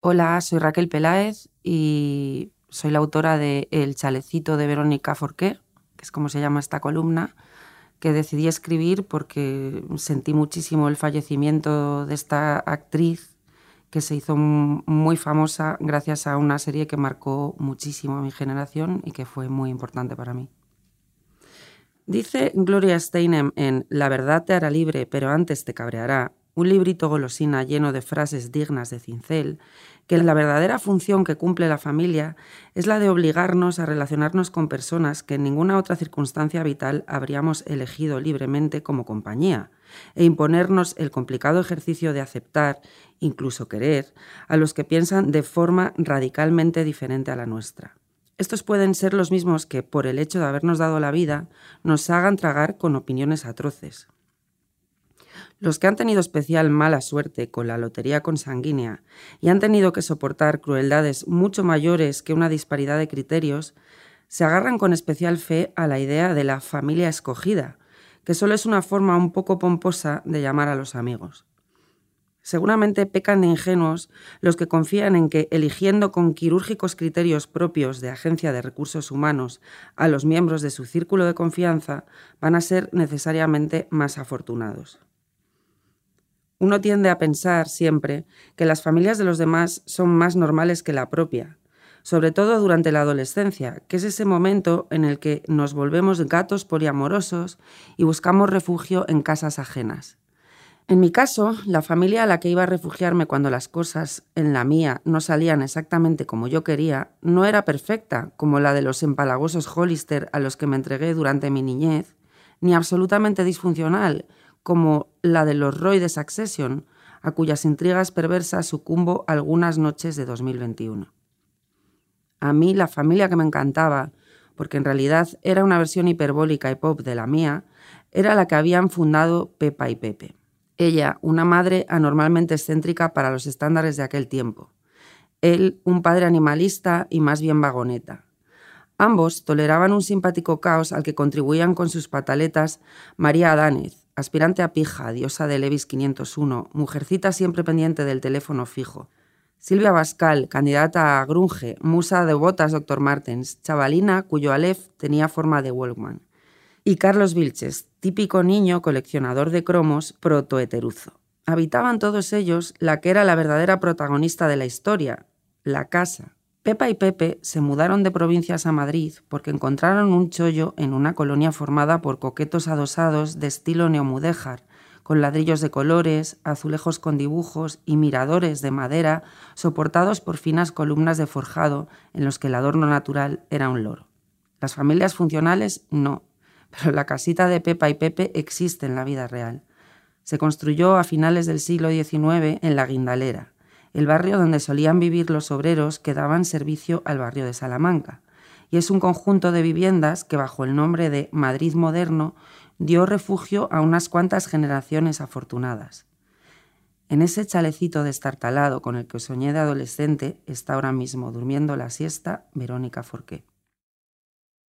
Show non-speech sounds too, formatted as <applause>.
Hola, soy Raquel Peláez y soy la autora de El chalecito de Verónica Forqué, que es como se llama esta columna, que decidí escribir porque sentí muchísimo el fallecimiento de esta actriz que se hizo muy famosa gracias a una serie que marcó muchísimo a mi generación y que fue muy importante para mí. Dice Gloria Steinem en La verdad te hará libre, pero antes te cabreará, un librito golosina lleno de frases dignas de cincel, que la verdadera función que cumple la familia es la de obligarnos a relacionarnos con personas que en ninguna otra circunstancia vital habríamos elegido libremente como compañía, e imponernos el complicado ejercicio de aceptar, incluso querer, a los que piensan de forma radicalmente diferente a la nuestra. Estos pueden ser los mismos que, por el hecho de habernos dado la vida, nos hagan tragar con opiniones atroces, los que han tenido especial mala suerte con la lotería consanguínea y han tenido que soportar crueldades mucho mayores que una disparidad de criterios, se agarran con especial fe a la idea de la familia escogida, que solo es una forma un poco pomposa de llamar a los amigos. Seguramente pecan de ingenuos los que confían en que, eligiendo con quirúrgicos criterios propios de agencia de recursos humanos a los miembros de su círculo de confianza, van a ser necesariamente más afortunados. Uno tiende a pensar siempre que las familias de los demás son más normales que la propia, sobre todo durante la adolescencia, que es ese momento en el que nos volvemos gatos poliamorosos y buscamos refugio en casas ajenas. En mi caso, la familia a la que iba a refugiarme cuando las cosas en la mía no salían exactamente como yo quería, no era perfecta, como la de los empalagosos Hollister a los que me entregué durante mi niñez, ni absolutamente disfuncional, como la de los Roy de Succession, a cuyas intrigas perversas sucumbo algunas noches de 2021. A mí la familia que me encantaba, porque en realidad era una versión hiperbólica y pop de la mía, era la que habían fundado Pepa y Pepe. Ella, una madre anormalmente excéntrica para los estándares de aquel tiempo. Él, un padre animalista y más bien vagoneta. Ambos toleraban un simpático caos al que contribuían con sus pataletas María Adánez, aspirante a pija, diosa de Levis 501, mujercita siempre pendiente del teléfono fijo. Silvia Bascal, candidata a Grunge, musa de botas Dr. Martens, chavalina cuyo alef tenía forma de Walkman. Y Carlos Vilches, típico niño coleccionador de cromos protoheteruzo. Habitaban todos ellos la que era la verdadera protagonista de la historia, la casa, Pepa y Pepe se mudaron de provincias a Madrid porque encontraron un chollo en una colonia formada por coquetos adosados de estilo neomudéjar, con ladrillos de colores, azulejos con dibujos y miradores de madera soportados por finas columnas de forjado en los que el adorno natural era un loro. Las familias funcionales no, <laughs> pero la casita de Pepa y Pepe existe en la vida real. Se construyó a finales del siglo XIX en la Guindalera el barrio donde solían vivir los obreros que daban servicio al barrio de Salamanca, y es un conjunto de viviendas que bajo el nombre de Madrid Moderno dio refugio a unas cuantas generaciones afortunadas. En ese chalecito destartalado con el que soñé de adolescente está ahora mismo durmiendo la siesta Verónica Forqué.